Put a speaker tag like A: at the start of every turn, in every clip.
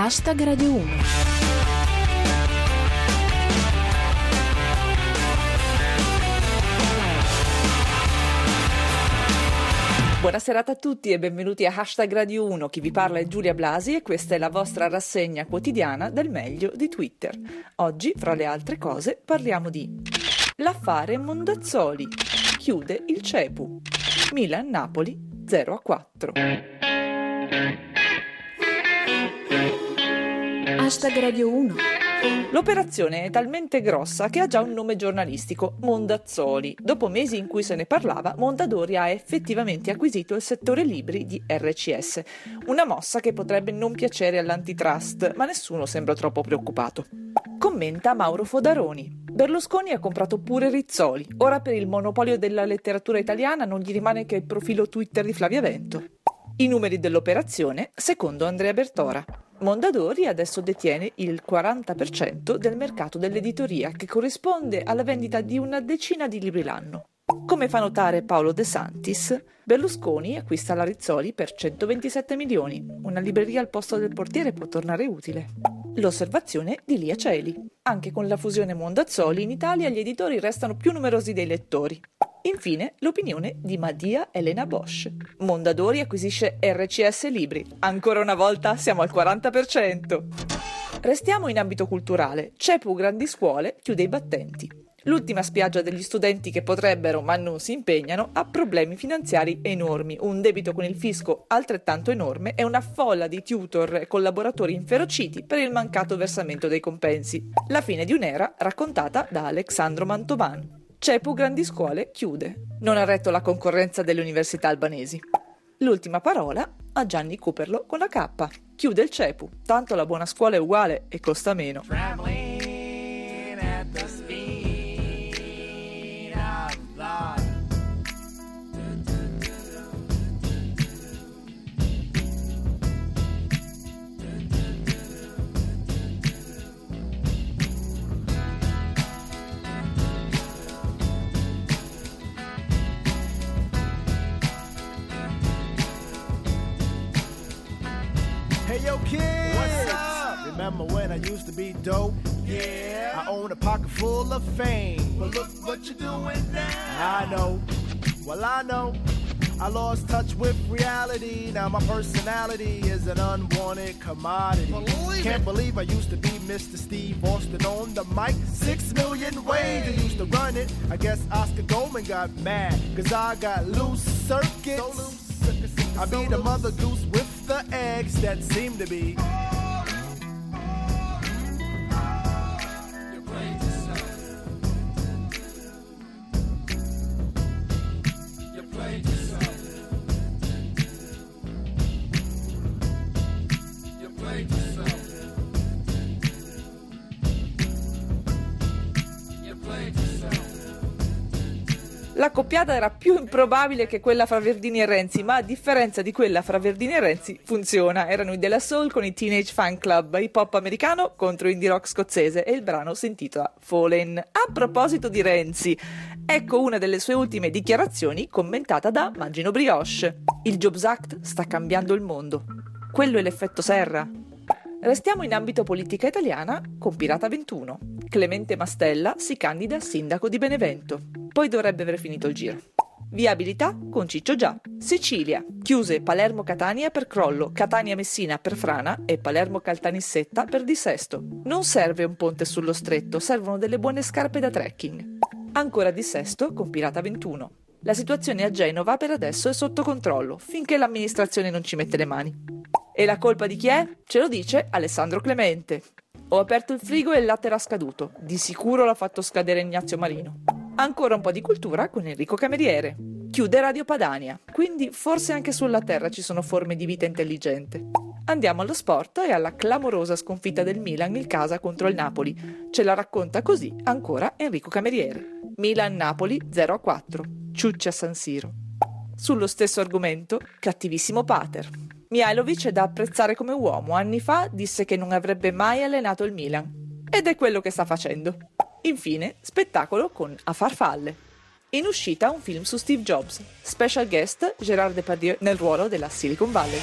A: Hashtag Radio 1.
B: Buonasera a tutti e benvenuti a Hashtag Radio 1. Chi vi parla è Giulia Blasi e questa è la vostra rassegna quotidiana del meglio di Twitter. Oggi, fra le altre cose, parliamo di L'affare Mondazzoli. Chiude il CEPU. Milan-Napoli 0 a 4.
A: Hashtag Radio 1.
B: L'operazione è talmente grossa che ha già un nome giornalistico, Mondazzoli. Dopo mesi in cui se ne parlava, Mondadori ha effettivamente acquisito il settore libri di RCS, una mossa che potrebbe non piacere all'antitrust, ma nessuno sembra troppo preoccupato. Commenta Mauro Fodaroni. Berlusconi ha comprato pure Rizzoli. Ora per il monopolio della letteratura italiana non gli rimane che il profilo Twitter di Flavia Vento. I numeri dell'operazione, secondo Andrea Bertora. Mondadori adesso detiene il 40% del mercato dell'editoria, che corrisponde alla vendita di una decina di libri l'anno. Come fa notare Paolo De Santis, Berlusconi acquista la Rizzoli per 127 milioni. Una libreria al posto del portiere può tornare utile. L'osservazione di Lia Celi. Anche con la fusione Mondazzoli in Italia gli editori restano più numerosi dei lettori. Infine, l'opinione di Madia Elena Bosch. Mondadori acquisisce RCS Libri. Ancora una volta siamo al 40%. Restiamo in ambito culturale. CEPU Grandi Scuole chiude i battenti. L'ultima spiaggia degli studenti che potrebbero, ma non si impegnano, ha problemi finanziari enormi, un debito con il fisco altrettanto enorme e una folla di tutor e collaboratori inferociti per il mancato versamento dei compensi. La fine di un'era raccontata da Alexandro Mantovan. CEPU Grandi Scuole chiude. Non ha retto la concorrenza delle università albanesi. L'ultima parola a Gianni Cooperlo con la K. Chiude il CEPU, tanto la buona scuola è uguale e costa meno.
C: Traveling
D: Hey yo, kid.
C: What's up?
D: Remember when I used to be dope?
C: Yeah,
D: I own a pocket full of fame.
C: but look what you're doing now.
D: I know. Well, I know. I lost touch with reality. Now my personality is an unwanted commodity.
C: Believe
D: Can't
C: it.
D: believe I used to be Mr. Steve Austin on the mic. Six million ways I used to run it. I guess Oscar Goldman got mad. Cause I got loose circuits.
C: So loose,
D: I
C: so
D: be the mother goose with eggs that seem to be.
B: La coppiata era più improbabile che quella fra Verdini e Renzi, ma a differenza di quella fra Verdini e Renzi funziona. Erano i della Soul con i Teenage Fan Club, hip hop americano contro indie rock scozzese e il brano si intitola Fallen. A proposito di Renzi, ecco una delle sue ultime dichiarazioni commentata da Magino Brioche. Il Jobs Act sta cambiando il mondo. Quello è l'effetto serra. Restiamo in ambito politica italiana con Pirata 21. Clemente Mastella si candida a sindaco di Benevento. Poi dovrebbe aver finito il giro. Viabilità con Ciccio Già. Sicilia. Chiuse Palermo-Catania per crollo, Catania-Messina per frana e Palermo-Caltanissetta per dissesto. Non serve un ponte sullo stretto, servono delle buone scarpe da trekking. Ancora dissesto con Pirata 21. La situazione a Genova per adesso è sotto controllo, finché l'amministrazione non ci mette le mani. E la colpa di chi è? Ce lo dice Alessandro Clemente. Ho aperto il frigo e il latte era scaduto. Di sicuro l'ha fatto scadere Ignazio Marino. Ancora un po' di cultura con Enrico Cameriere. Chiude Radio Padania, quindi forse anche sulla Terra ci sono forme di vita intelligente. Andiamo allo sport e alla clamorosa sconfitta del Milan in casa contro il Napoli. Ce la racconta così ancora Enrico Cameriere. Milan-Napoli 0-4. Ciuccia San Siro. Sullo stesso argomento, cattivissimo Pater. Mihailovic è da apprezzare come uomo. Anni fa disse che non avrebbe mai allenato il Milan. Ed è quello che sta facendo. Infine, spettacolo con A farfalle. In uscita un film su Steve Jobs. Special guest Gérard Depardieu nel ruolo della Silicon Valley.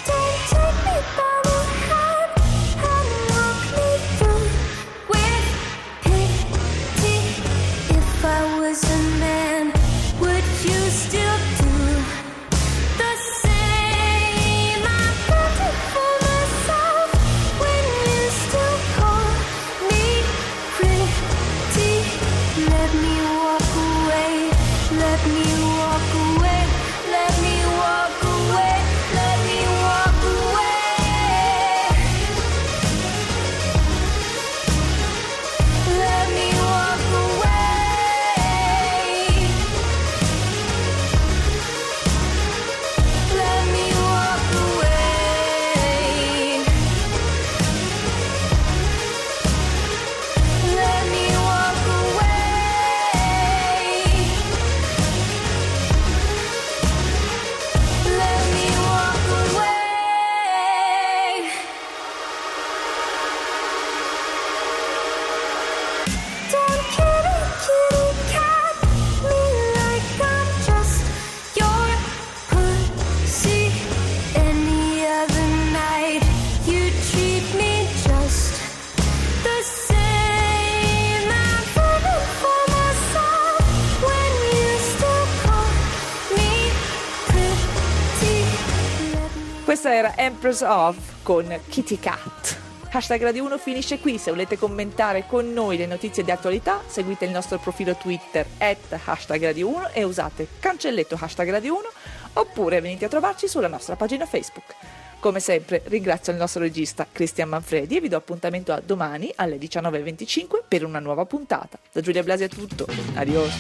B: Questa era Empress of con Kitty Cat. Hashtag Radio 1 finisce qui, se volete commentare con noi le notizie di attualità seguite il nostro profilo Twitter at hashtag Radio 1 e usate cancelletto hashtag Radio 1 oppure venite a trovarci sulla nostra pagina Facebook. Come sempre ringrazio il nostro regista Cristian Manfredi e vi do appuntamento a domani alle 19.25 per una nuova puntata. Da Giulia Blasi è tutto, adios!